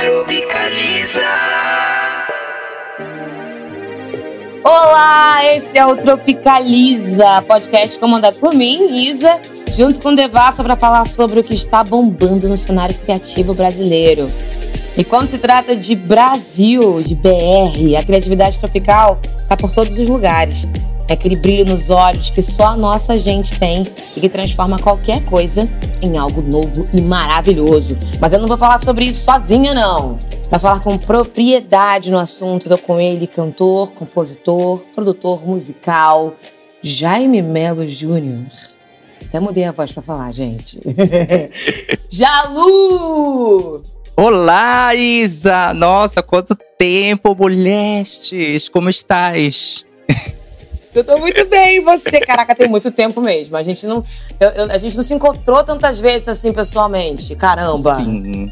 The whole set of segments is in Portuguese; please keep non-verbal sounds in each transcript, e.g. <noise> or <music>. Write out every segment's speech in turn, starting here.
Tropicaliza. Olá, esse é o Tropicaliza, podcast comandado por mim, Isa, junto com Devassa para falar sobre o que está bombando no cenário criativo brasileiro. E quando se trata de Brasil, de BR, a criatividade tropical está por todos os lugares. É aquele brilho nos olhos que só a nossa gente tem e que transforma qualquer coisa em algo novo e maravilhoso. Mas eu não vou falar sobre isso sozinha, não. Para falar com propriedade no assunto, tô com ele, cantor, compositor, produtor musical, Jaime Melo Júnior. Até mudei a voz para falar, gente. <laughs> Jalu! Olá, Isa! Nossa, quanto tempo, mulheres! Como estás? <laughs> Eu tô muito bem, e você? Caraca, tem muito tempo mesmo. A gente não, eu, eu, a gente não se encontrou tantas vezes assim pessoalmente. Caramba. Sim.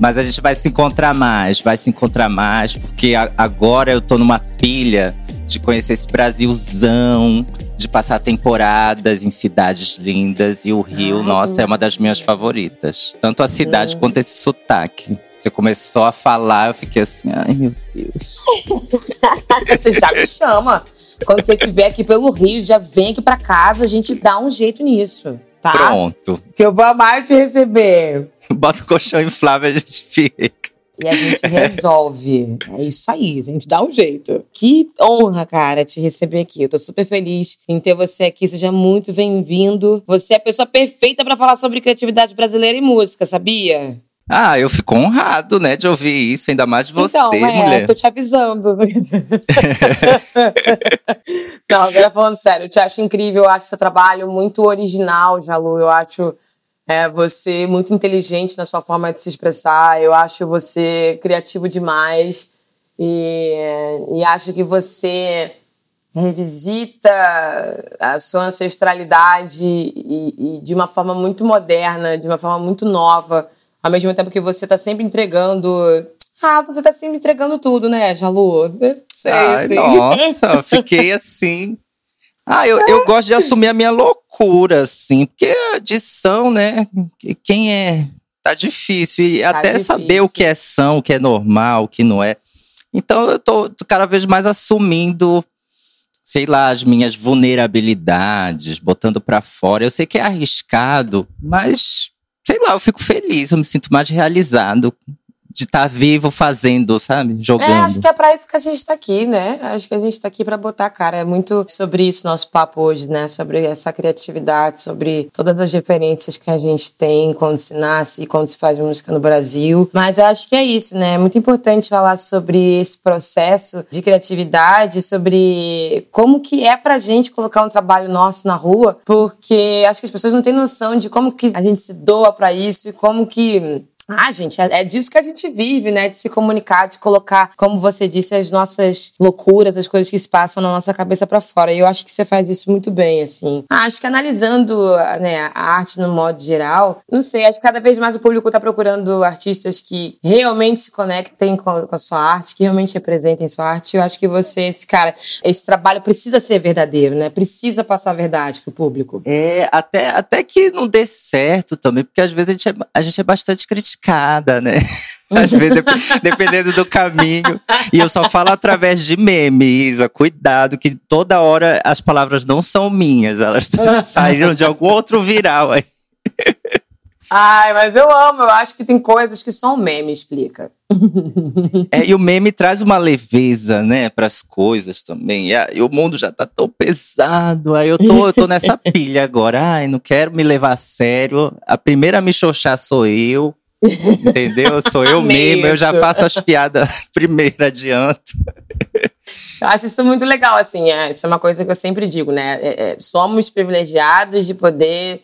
Mas a gente vai se encontrar mais, vai se encontrar mais, porque a, agora eu tô numa pilha de conhecer esse Brasilzão, de passar temporadas em cidades lindas. E o Rio, Ah, nossa, é uma das minhas favoritas. Tanto a cidade Sim. quanto esse sotaque. Você começou a falar, eu fiquei assim, ai meu Deus. <laughs> Você já me chama. Quando você estiver aqui pelo Rio, já vem aqui pra casa, a gente dá um jeito nisso, tá? Pronto. Que eu vou amar te receber. <laughs> Bota o colchão inflável e a gente fica. E a gente resolve. É isso aí, a gente dá um jeito. Que honra, cara, te receber aqui. Eu tô super feliz em ter você aqui. Seja muito bem-vindo. Você é a pessoa perfeita pra falar sobre criatividade brasileira e música, sabia? Ah, eu fico honrado, né, de ouvir isso, ainda mais de você, então, é, mulher. tô te avisando. <laughs> Não, agora falando sério, eu te acho incrível, eu acho seu trabalho muito original, Jalu. Eu acho é, você muito inteligente na sua forma de se expressar, eu acho você criativo demais e, e acho que você revisita a sua ancestralidade e, e de uma forma muito moderna, de uma forma muito nova, ao mesmo tempo que você está sempre entregando. Ah, você tá sempre entregando tudo, né, Jalu? Sei, Ai, nossa, fiquei assim. Ah, eu, eu gosto de assumir a minha loucura, assim, porque a edição, né? Quem é. Tá difícil. E até difícil. saber o que é são, o que é normal, o que não é. Então eu tô cada vez mais assumindo, sei lá, as minhas vulnerabilidades, botando pra fora. Eu sei que é arriscado, mas sei lá, eu fico feliz, eu me sinto mais realizado de estar vivo fazendo, sabe? Jogando. É, acho que é pra isso que a gente tá aqui, né? Acho que a gente tá aqui pra botar a cara. É muito sobre isso nosso papo hoje, né? Sobre essa criatividade, sobre todas as referências que a gente tem quando se nasce e quando se faz música no Brasil. Mas acho que é isso, né? É muito importante falar sobre esse processo de criatividade, sobre como que é pra gente colocar um trabalho nosso na rua, porque acho que as pessoas não têm noção de como que a gente se doa pra isso e como que ah, gente, é é disso que a gente vive, né? De se comunicar, de colocar, como você disse, as nossas loucuras, as coisas que se passam na nossa cabeça pra fora. E eu acho que você faz isso muito bem, assim. Ah, acho que analisando né, a arte no modo geral, não sei, acho que cada vez mais o público tá procurando artistas que realmente se conectem com, com a sua arte, que realmente representem sua arte. Eu acho que você, esse cara, esse trabalho precisa ser verdadeiro, né? Precisa passar a verdade pro público. É, até, até que não dê certo também, porque às vezes a gente é, a gente é bastante criticada, né? Às vezes, dep- dependendo do caminho. E eu só falo através de meme, Isa. Cuidado, que toda hora as palavras não são minhas, elas <laughs> saíram de algum outro viral aí. Ai, mas eu amo, eu acho que tem coisas que só um meme explica. É, e o meme traz uma leveza, né, pras coisas também. E, a- e o mundo já tá tão pesado. Aí eu tô, eu tô nessa pilha agora. Ai, não quero me levar a sério. A primeira a me xoxar sou eu. Entendeu? Sou eu mesmo, eu já faço as piadas <laughs> primeiro, adianto. Eu acho isso muito legal, assim, é, isso é uma coisa que eu sempre digo, né? É, é, somos privilegiados de poder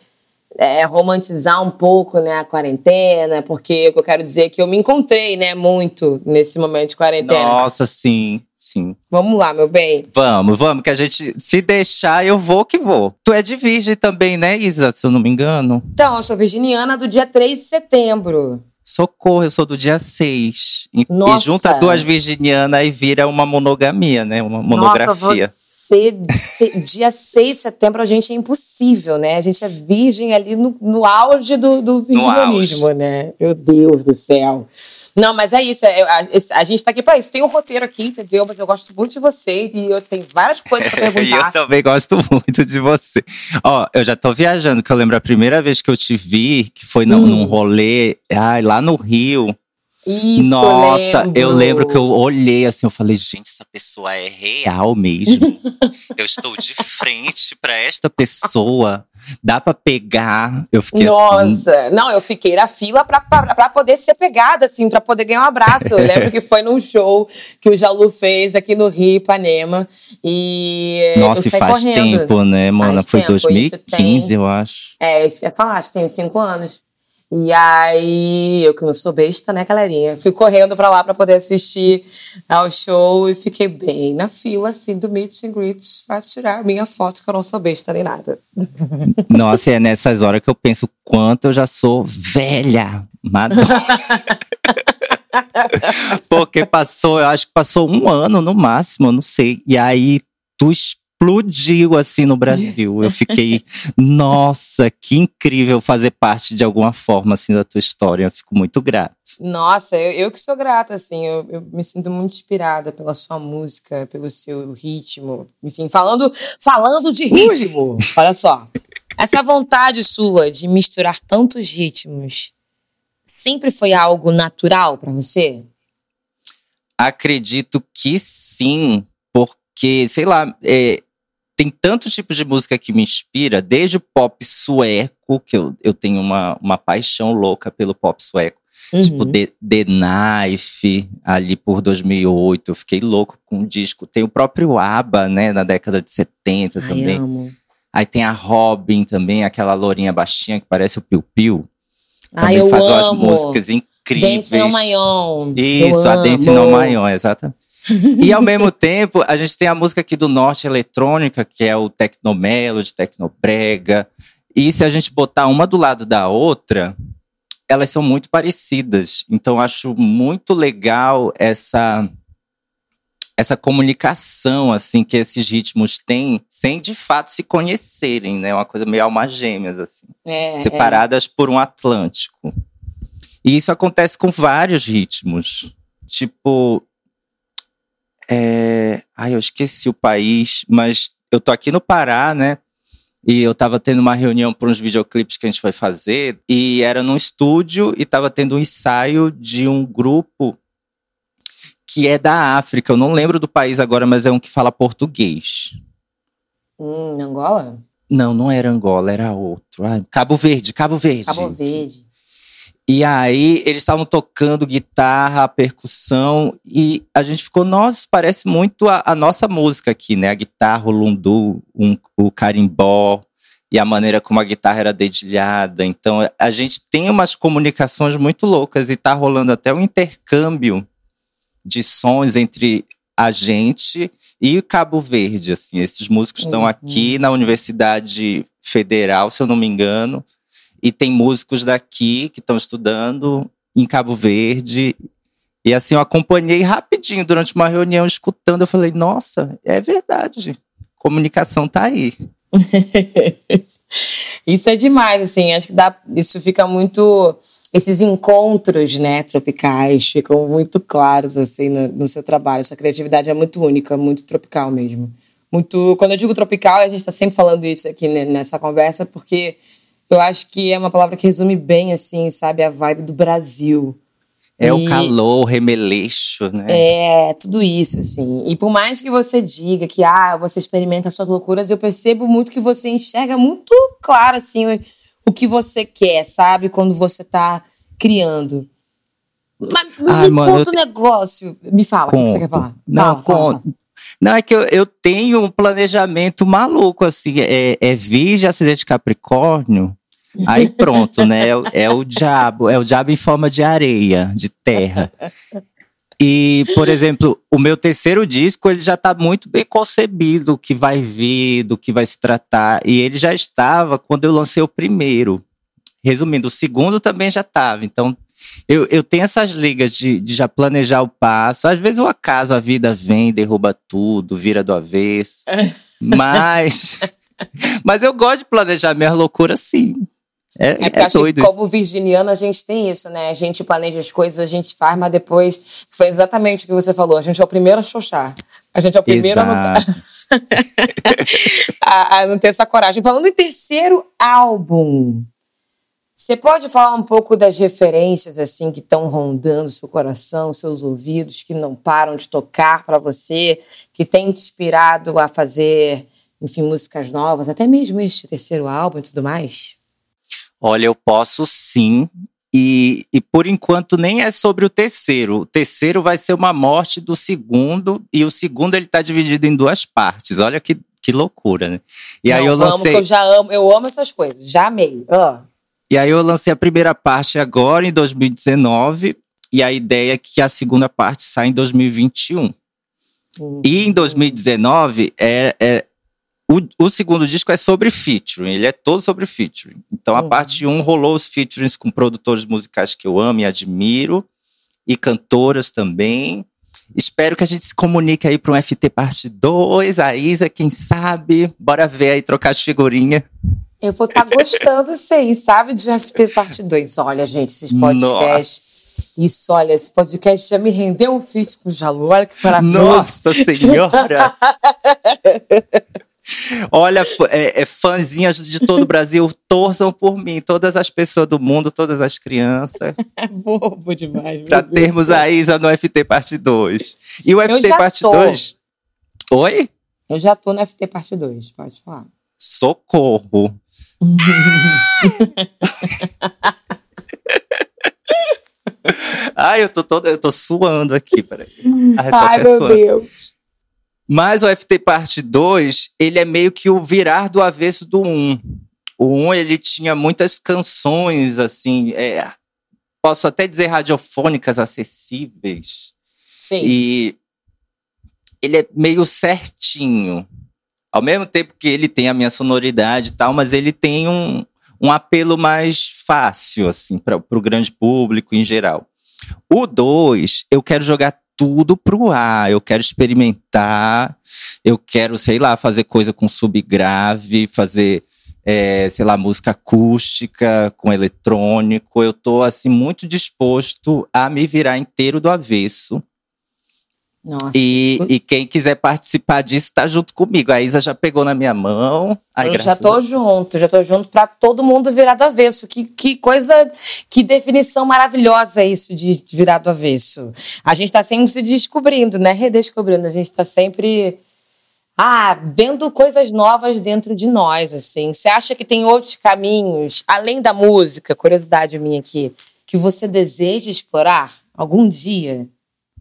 é, romantizar um pouco né, a quarentena, porque o que eu quero dizer é que eu me encontrei, né, muito nesse momento de quarentena. Nossa, sim, sim. Vamos lá, meu bem. Vamos, vamos, que a gente, se deixar, eu vou que vou. Tu é de virgem também, né, Isa? Se eu não me engano. Então, eu sou virginiana do dia 3 de setembro. Socorro, eu sou do dia 6. E, e Nossa. junta duas virginianas e vira uma monogamia, né? Uma monografia. Nossa, você, se- dia 6 de setembro a gente é impossível, né? A gente é virgem ali no, no auge do, do virginianismo, né? Meu Deus do céu. Não, mas é isso. É, a, a, gente tá aqui pra isso. Tem um roteiro aqui, entendeu? Mas eu gosto muito de você e eu tenho várias coisas pra perguntar. <laughs> e eu também gosto muito de você. Ó, eu já tô viajando, que eu lembro a primeira vez que eu te vi, que foi hum. num rolê ai, lá no Rio. Isso, Nossa, lembro. eu lembro que eu olhei assim, eu falei, gente, essa pessoa é real mesmo. eu estou de frente para esta pessoa. Dá para pegar. Eu fiquei Nossa, assim. não, eu fiquei na fila pra poder ser pegada, assim, pra poder ganhar um abraço. Eu lembro que foi num show que o Jalu fez aqui no Rio, Ipanema. E. Nossa, e faz correndo. tempo, né, mano? Foi tempo, 2015, tem... eu acho. É, isso que eu ia falar, acho que tem cinco anos. E aí, eu que não sou besta, né, galerinha? Fui correndo pra lá pra poder assistir ao show e fiquei bem na fila, assim, do meet and greet pra tirar minha foto, que eu não sou besta nem nada. Nossa, é nessas horas que eu penso quanto eu já sou velha. Madonna. <laughs> Porque passou, eu acho que passou um ano no máximo, eu não sei. E aí, tu explodiu assim no Brasil. Eu fiquei, <laughs> nossa, que incrível fazer parte de alguma forma assim da tua história. Eu fico muito grato. Nossa, eu, eu que sou grata, assim, eu, eu, me sinto muito inspirada pela sua música, pelo seu ritmo. Enfim, falando, falando de ritmo, Ui. olha só. Essa vontade sua de misturar tantos ritmos sempre foi algo natural para você? Acredito que sim, porque, sei lá, é, tem tantos tipos de música que me inspira, desde o pop sueco, que eu, eu tenho uma, uma paixão louca pelo pop sueco. Uhum. Tipo, The, The Knife, ali por 2008, eu fiquei louco com o disco. Tem o próprio ABBA, né, na década de 70 Ai, também. Amo. Aí tem a Robin também, aquela lourinha baixinha que parece o Piu Piu. Também Ai, faz umas músicas incríveis. Dance no Mayon. Isso, eu a Dance amo. no Mayon, exatamente. <laughs> e ao mesmo tempo, a gente tem a música aqui do Norte Eletrônica, que é o Tecnomelody, Tecnobrega. E se a gente botar uma do lado da outra, elas são muito parecidas. Então acho muito legal essa essa comunicação assim que esses ritmos têm, sem de fato se conhecerem, né? Uma coisa meio almas gêmeas assim, É, separadas é. por um Atlântico. E isso acontece com vários ritmos. Tipo, é... Ai, eu esqueci o país, mas eu tô aqui no Pará, né? E eu tava tendo uma reunião para uns videoclipes que a gente vai fazer, e era num estúdio e tava tendo um ensaio de um grupo que é da África. Eu não lembro do país agora, mas é um que fala português. Hum, Angola? Não, não era Angola, era outro. Ai, Cabo Verde, Cabo Verde. Cabo Verde. E aí eles estavam tocando guitarra, percussão, e a gente ficou, nossa, parece muito a, a nossa música aqui, né? A guitarra, o lundu, um, o carimbó, e a maneira como a guitarra era dedilhada. Então a gente tem umas comunicações muito loucas e tá rolando até um intercâmbio de sons entre a gente e Cabo Verde, assim. Esses músicos estão Uhum. aqui na Universidade Federal, se eu não me engano, e tem músicos daqui que estão estudando em Cabo Verde. E assim, eu acompanhei rapidinho durante uma reunião, escutando. Eu falei, nossa, é verdade. Comunicação tá aí. <laughs> isso é demais, assim. Acho que dá, isso fica muito. Esses encontros, né, tropicais, ficam muito claros, assim, no, no seu trabalho. Sua criatividade é muito única, muito tropical mesmo. Muito. Quando eu digo tropical, a gente está sempre falando isso aqui nessa conversa, porque eu acho que é uma palavra que resume bem, assim, sabe, a vibe do Brasil. É o E- calor, o remeleixo, né? É, tudo isso, assim. E por mais que você diga que ah, você experimenta as suas loucuras, eu percebo muito que você enxerga muito claro, assim, o, o que você quer, sabe? Quando você tá criando. Mas Ai, me mano, conta um negócio. Me fala, o que você quer falar? Não, Fala, conto. Não, é que eu, eu tenho um planejamento maluco, assim. É, é Virgem, acidente de Capricórnio. Aí pronto, né? É, o- é o diabo. É o diabo em forma de areia, de terra. E, por exemplo, o meu terceiro disco, ele já está muito bem concebido, o que vai vir, do que vai se tratar. E ele já estava quando eu lancei o primeiro. Resumindo, o segundo também já estava. Então, eu, eu tenho essas ligas de, de já planejar o passo. Às vezes o acaso, a vida vem, derruba tudo, vira do avesso. Mas, <laughs> mas eu gosto de planejar minhas loucuras sim. É, É porque é doido. como virginiana a gente tem isso, né? A gente planeja as coisas, a gente faz, mas depois foi exatamente o que você falou. A gente é o primeiro a xoxar. A gente é o primeiro a não, Exato. <laughs> a, a não ter essa coragem. Falando em terceiro álbum, você pode falar um pouco das referências assim que estão rondando seu coração, seus ouvidos, que não param de tocar para você, que tem te inspirado a fazer, enfim, músicas novas, até mesmo este terceiro álbum e tudo mais? Olha, eu posso sim. E, e por enquanto nem é sobre o terceiro. O terceiro vai ser uma morte do segundo, e o segundo ele tá dividido em duas partes. Olha que, que loucura, né? E aí Não, eu vamos, lancei. que eu já amo, eu amo essas coisas, já amei. Ah. E aí eu lancei a primeira parte agora, em 2019, e a ideia é que a segunda parte saia em 2021. Hum. E em 2019, é, é, o, o segundo disco é sobre featuring, ele é todo sobre featuring. Então a Uhum. parte 1 rolou os featurings com produtores musicais que eu amo e admiro, e cantoras também. Espero que a gente se comunique aí para um FT parte 2, a Isa, quem sabe. Bora ver aí, trocar as figurinhas. Eu vou estar gostando, sim, sabe, de FT Parte 2. Olha, gente, esses podcasts. Isso, olha, esse podcast já me rendeu um feat com o Jalu. Olha que maravilhoso. Nossa Senhora! <laughs> Olha, é, é, fãzinhas de todo o Brasil, torçam por mim, todas as pessoas do mundo, todas as crianças, <laughs> Bobo demais. Deus. termos a Isa no FT Parte 2. E o FT Parte tô. 2. Oi? Eu já tô no FT Parte 2, pode falar. Socorro. <laughs> Ai, eu tô toda, eu tô suando aqui, peraí. Ai, Ai, meu suando. Deus. Mas o FT Parte 2, ele é meio que o virar do avesso do 1. O 1, ele tinha muitas canções, assim, é, posso até dizer radiofônicas acessíveis. Sim. E ele é meio certinho. Ao mesmo tempo que ele tem a minha sonoridade e tal, mas ele tem um, um apelo mais fácil, assim, para o grande público em geral. O 2, eu quero jogar tudo pro ar, eu quero experimentar, eu quero, sei lá, fazer coisa com subgrave, fazer, é, sei lá, música acústica, com eletrônico. Eu tô, assim, muito disposto a me virar inteiro do avesso. Nossa. E, e quem quiser participar disso, tá junto comigo. A Isa já pegou na minha mão. Ai, eu já tô junto, já tô junto pra todo mundo virar do avesso. Que, que coisa, que definição maravilhosa é isso de virar do avesso. A gente tá sempre se descobrindo, né? Redescobrindo. A gente tá sempre ah, vendo coisas novas dentro de nós, assim. Você acha que tem outros caminhos, além da música, curiosidade minha aqui, que você deseja explorar algum dia?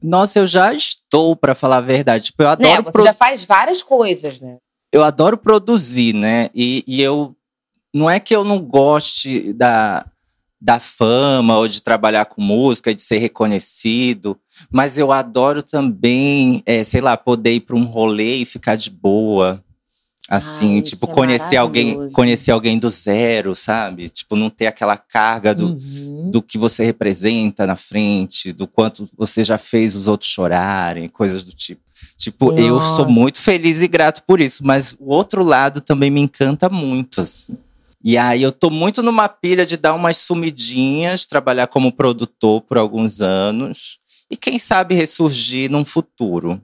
Nossa, eu já estou, pra falar a verdade. Tipo, eu Né? adoro, Você pro- já faz várias coisas, né? eu adoro produzir, né? E, e eu. Não é que eu não goste da, da fama ou de trabalhar com música, de ser reconhecido, mas eu adoro também, é, sei lá, poder ir para um rolê e ficar de boa. Assim, Ai, tipo, é conhecer alguém, conhecer alguém do zero, sabe? Tipo, não ter aquela carga do, Uhum. do que você representa na frente, do quanto você já fez os outros chorarem, coisas do tipo. Tipo, eu sou Nossa. muito feliz e grato por isso, mas o outro lado também me encanta muito, assim. E aí eu tô muito numa pilha de dar umas sumidinhas, trabalhar como produtor por alguns anos e quem sabe ressurgir num futuro.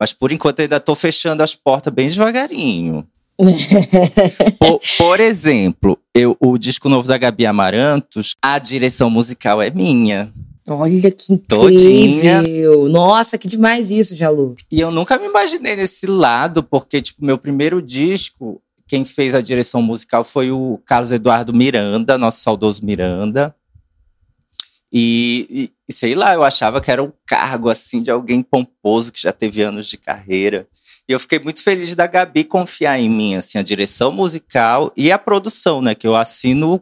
Mas por enquanto ainda tô fechando as portas bem devagarinho. <laughs> Por, por exemplo, eu, o disco novo da Gabi Amarantos, a direção musical é minha. Olha que Todinha. incrível! Nossa, que demais isso, Jalu. E eu nunca me imaginei nesse lado, porque, tipo, meu primeiro disco, quem fez a direção musical foi o Carlos Eduardo Miranda, nosso saudoso Miranda. E, e- sei lá, eu achava que era um cargo, assim, de alguém pomposo que já teve anos de carreira. E eu fiquei muito feliz da Gabi confiar em mim, assim, a direção musical e a produção, né? Que eu assino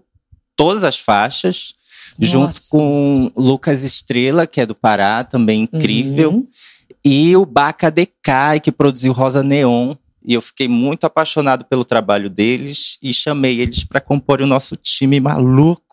todas as faixas, junto Nossa. com Lucas Estrela, que é do Pará, também incrível. Uhum. E o Baca Decai, que produziu Rosa Neon. E eu fiquei muito apaixonado pelo trabalho deles e chamei eles para compor o nosso time maluco.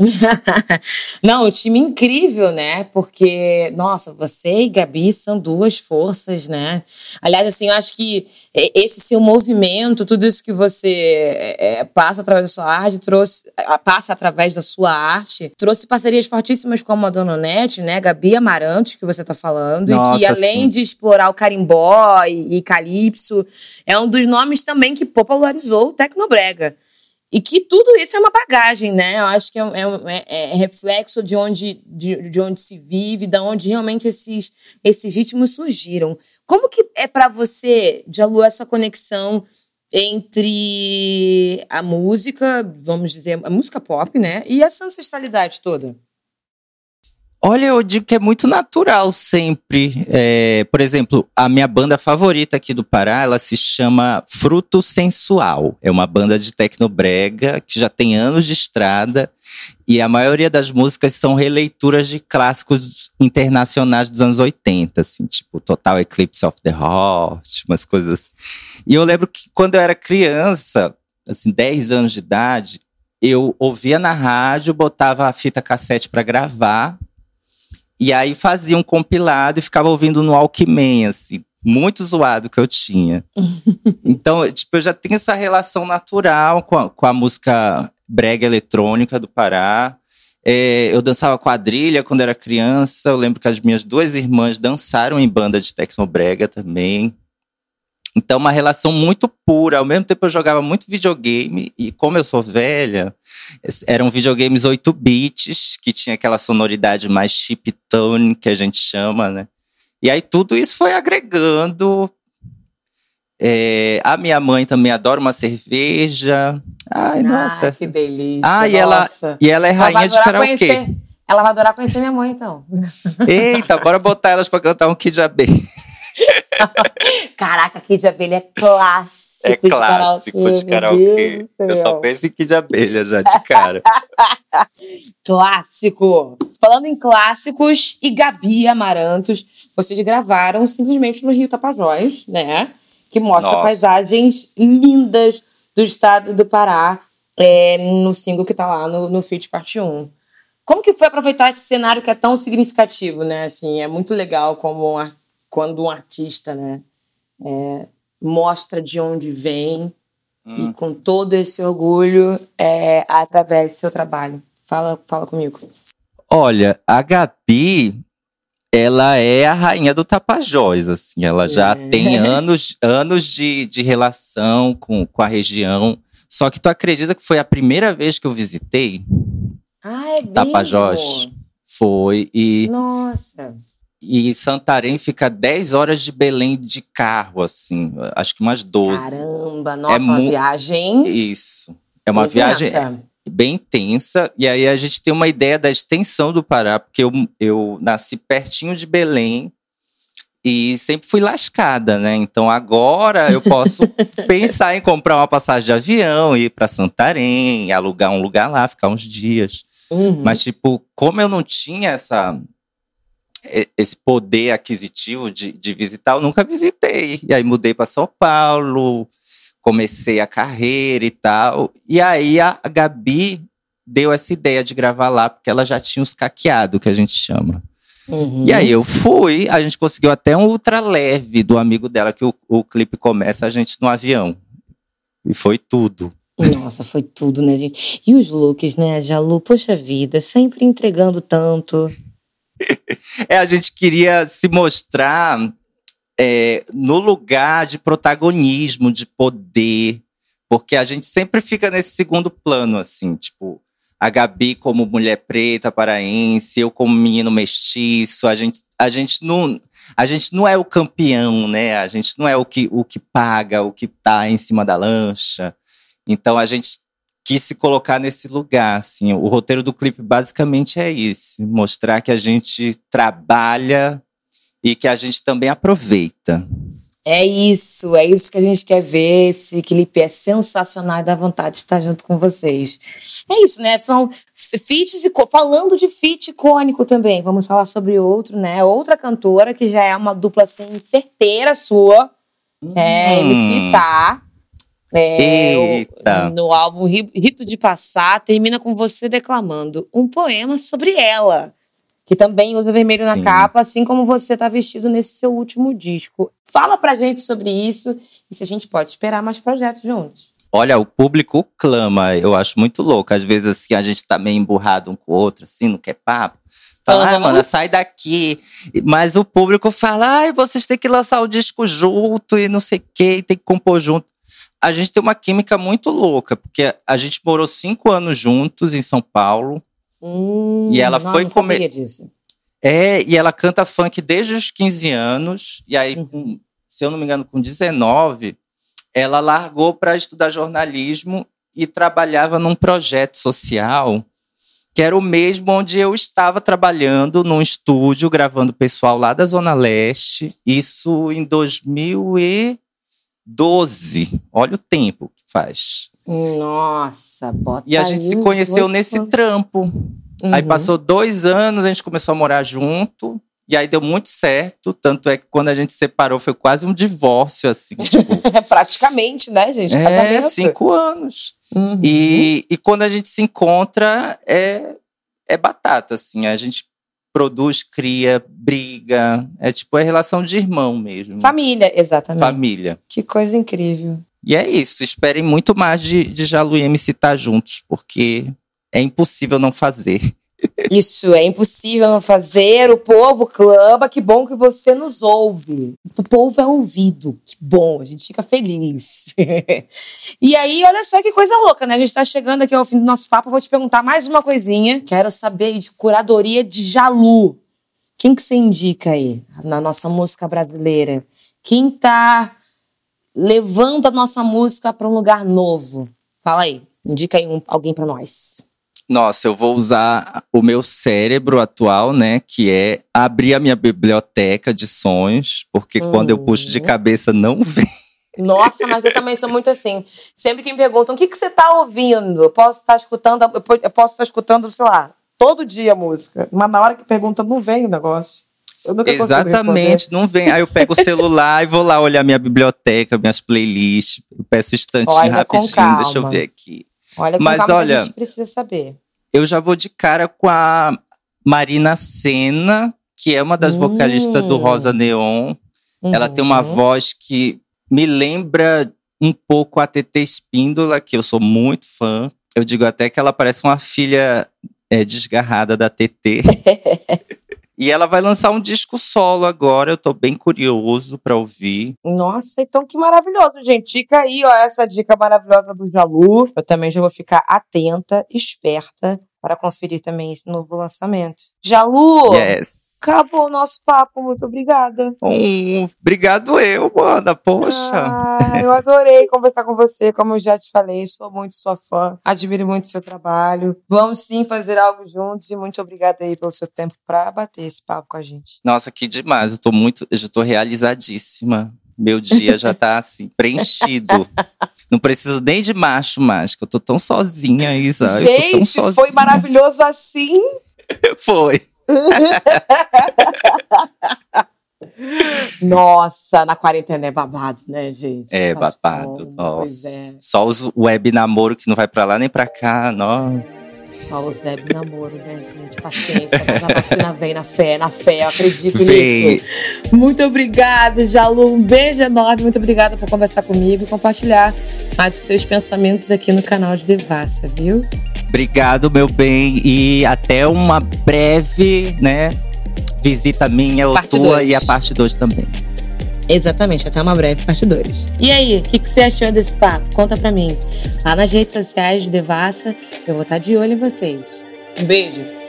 <laughs> Não, o time incrível, né? Porque, nossa, você e Gabi são duas forças, né? Aliás, assim, eu acho que esse seu movimento, tudo isso que você é, passa através da sua arte, trouxe, passa através da sua arte, trouxe parcerias fortíssimas como a Dona Onete, né? Gabi Amarantos, que você tá falando, nossa, e que além sim. de explorar o carimbó e, e calypso, é um dos nomes também que popularizou o Tecnobrega. E que tudo isso é uma bagagem, né? Eu acho que é, é, é, é reflexo de onde, de, de, onde se vive, da onde realmente esses, esses ritmos surgiram. Como que é para você, Jalu, essa conexão entre a música, vamos dizer, a música pop, né? E essa ancestralidade toda? Olha, eu digo que é muito natural sempre. É, por exemplo, a minha banda favorita aqui do Pará, ela se chama Fruto Sensual. É uma banda de tecnobrega que já tem anos de estrada e a maioria das músicas são releituras de clássicos internacionais dos anos 80, assim, tipo Total Eclipse of the Heart, umas coisas assim. E eu lembro que quando eu era criança, assim, 10 anos de idade, eu ouvia na rádio, botava a fita cassete para gravar e aí fazia um compilado e ficava ouvindo no Walkman, assim, muito zoado que eu tinha. <laughs> então, tipo, eu já tenho essa relação natural com a, com a música brega eletrônica do Pará. É, eu dançava quadrilha quando era criança. Eu lembro que as minhas duas irmãs dançaram em banda de brega também. Então, uma relação muito pura. Ao mesmo tempo, eu jogava muito videogame, e como eu sou velha, eram videogames 8 bits, que tinha aquela sonoridade mais chip tone, que a gente chama, né? E aí, tudo isso foi agregando. É, a minha mãe também adora uma cerveja. Ai, ah, nossa. Que delícia. Ah, e ela, e ela é rainha de karaokê. Conhecer, ela vai adorar conhecer minha mãe, então. Eita, bora botar elas pra cantar um Kid Abelha. <laughs> Caraca, Kid Abelha é clássico. É clássico de karaokê. Eu só penso em Kid Abelha já de cara. <laughs> clássico. Falando em clássicos e Gabi Amarantos, vocês gravaram simplesmente no Rio Tapajós, né? Que mostra Nossa. paisagens lindas do estado do Pará é, no single que tá lá no, no Fit Parte 1. Como que foi aproveitar esse cenário que é tão significativo, né? Assim, é muito legal como um quando um artista né, é, mostra de onde vem hum. e com todo esse orgulho é, através do seu trabalho. Fala, fala comigo. Olha, a Gabi, ela é a rainha do Tapajós, assim. Ela já é. tem anos, anos de, de relação com, com a região. Só que tu acredita que foi a primeira vez que eu visitei? Ah, é Tapajós. Foi. E Nossa. E Santarém fica 10 horas de Belém de carro, assim. Acho que umas 12. Caramba, nossa, é uma viagem. Isso. É uma viagem bem intensa. E aí a gente tem uma ideia da extensão do Pará, porque eu, eu nasci pertinho de Belém e sempre fui lascada, né? Então agora eu posso <laughs> pensar em comprar uma passagem de avião, ir para Santarém, alugar um lugar lá, ficar uns dias. Uhum. Mas, tipo, como eu não tinha essa esse poder aquisitivo de, de visitar, eu nunca visitei. E aí mudei para São Paulo, comecei a carreira e tal. E aí a Gabi deu essa ideia de gravar lá, porque ela já tinha os caqueados, que a gente chama. Uhum. E aí eu fui, a gente conseguiu até um ultra leve do amigo dela, que o, o clipe começa a gente no avião. E foi tudo. Nossa, foi tudo, né, gente? E os looks, né, Jalu? Poxa vida, sempre entregando tanto <laughs> é, a gente queria se mostrar é, no lugar de protagonismo, de poder, porque a gente sempre fica nesse segundo plano, assim, tipo, a Gabi como mulher preta paraense, eu como menino mestiço, a gente, a gente não. A gente não é o campeão, né? A gente não é o que, o que paga, o que tá em cima da lancha. Então a gente quis se colocar nesse lugar, assim. O roteiro do clipe basicamente é isso, mostrar que a gente trabalha e que a gente também aproveita. É isso, é isso que a gente quer ver. Esse clipe é sensacional e dá vontade de estar junto com vocês. É isso, né? São feats e falando de feat icônico também. Vamos falar sobre outro, né? Outra cantora que já é uma dupla assim certeira sua, hum. é MC Tá. É, Eita. no álbum Rito de Passar, termina com você declamando um poema sobre ela, que também usa vermelho na Sim. capa, assim como você está vestido nesse seu último disco. Fala pra gente sobre isso e se a gente pode esperar mais projetos juntos. Olha, o público clama, eu acho muito louco. Às vezes, assim, a gente tá meio emburrado um com o outro, assim, não quer papo. Fala, ai, mano, sai daqui. Mas o público fala, ai, vocês têm que lançar o disco junto e não sei o quê, tem que compor junto. A gente tem uma química muito louca, porque a gente morou cinco anos juntos em São Paulo. Hum, e ela não, foi comer. disso. É, e ela canta funk desde os 15 anos. E aí, uhum. se eu não me engano, com 19, ela largou para estudar jornalismo e trabalhava num projeto social que era o mesmo onde eu estava trabalhando num estúdio gravando pessoal lá da Zona Leste, isso em 2012. Olha o tempo que faz. Nossa, bota E a gente se conheceu nesse trampo. Uhum. Aí passou dois anos, a gente começou a morar junto. E aí deu muito certo, tanto é que quando a gente separou foi quase um divórcio, assim. Tipo, <laughs> Praticamente, né, gente? É, Casamento. cinco anos. Uhum. E, e quando a gente se encontra, é, é batata, assim. A gente produz, cria, briga. É tipo a relação de irmão mesmo. Família, exatamente. Família. Que coisa incrível. E é isso. Esperem muito mais de, de Jalu e MC estar juntos, porque é impossível não fazer. Isso, é impossível não fazer. O povo clama. Que bom que você nos ouve. O povo é ouvido. Que bom, a gente fica feliz. <laughs> e aí, olha só que coisa louca, né? A gente tá chegando aqui ao fim do nosso papo. vou te perguntar mais uma coisinha. Quero saber de curadoria de Jalu. Quem que você indica aí na nossa música brasileira? Quem tá levando a nossa música para um lugar novo? Fala aí, indica aí um, alguém para nós. Nossa, eu vou usar o meu cérebro atual, né? Que é abrir a minha biblioteca de sons, porque uhum. quando eu puxo de uhum. cabeça não <laughs> vem. Nossa, mas eu também sou muito assim. Sempre que me perguntam o que, que você está ouvindo, eu posso estar tá escutando, eu posso estar tá escutando, sei lá, todo dia a música. Mas na hora que pergunta, não vem o negócio. Exatamente, não vem. Aí eu pego o celular e vou lá olhar minha biblioteca, minhas playlists. Eu peço instantinho olha, rapidinho, deixa eu ver aqui. Olha, com Mas olha, a gente precisa saber. Eu já vou de cara com a Marina Senna, que é uma das hum. vocalistas do Rosa Neon. Uhum. Ela tem uma uhum. voz que me lembra um pouco a TT Espíndola, que eu sou muito fã. Eu digo até que ela parece uma filha é, desgarrada da TT. <laughs> E ela vai lançar um disco solo agora, eu tô bem curioso para ouvir. Nossa, então que maravilhoso, gente. Dica aí, ó, essa dica maravilhosa do Jalu. Eu também já vou ficar atenta, esperta para conferir também esse novo lançamento. Jalu, yes. acabou o nosso papo, muito obrigada. Um, obrigado eu, mana, poxa. Ah, eu adorei conversar com você, como eu já te falei, sou muito sua fã, admiro muito seu trabalho. Vamos sim fazer algo juntos e muito obrigada aí pelo seu tempo para bater esse papo com a gente. Nossa, que demais, eu tô muito, eu já tô realizadíssima. Meu dia já tá assim, preenchido. Não preciso nem de macho mais, que eu tô tão sozinha, Isa. Gente, sozinha. foi maravilhoso assim? <laughs> foi. <laughs> Nossa, na quarentena é babado, né, gente? É babado, nossa. É. Só os web namoro que não vai pra lá nem pra cá, nossa. Só o Zé namoro, né, gente? Paciência, mas a vacina <laughs> vem na fé, na fé, eu acredito vem. nisso. Muito obrigada, Jalu. Um beijo enorme. Muito obrigada por conversar comigo e compartilhar mais dos seus pensamentos aqui no canal de Devassa, viu? Obrigado, meu bem. E até uma breve, né, visita minha ou parte tua dois. e a parte 2 também. Exatamente, até uma breve parte 2. E aí, o que, que, você achou desse papo? Conta pra mim. Lá nas redes sociais de Devassa, eu vou estar de olho em vocês. Um beijo!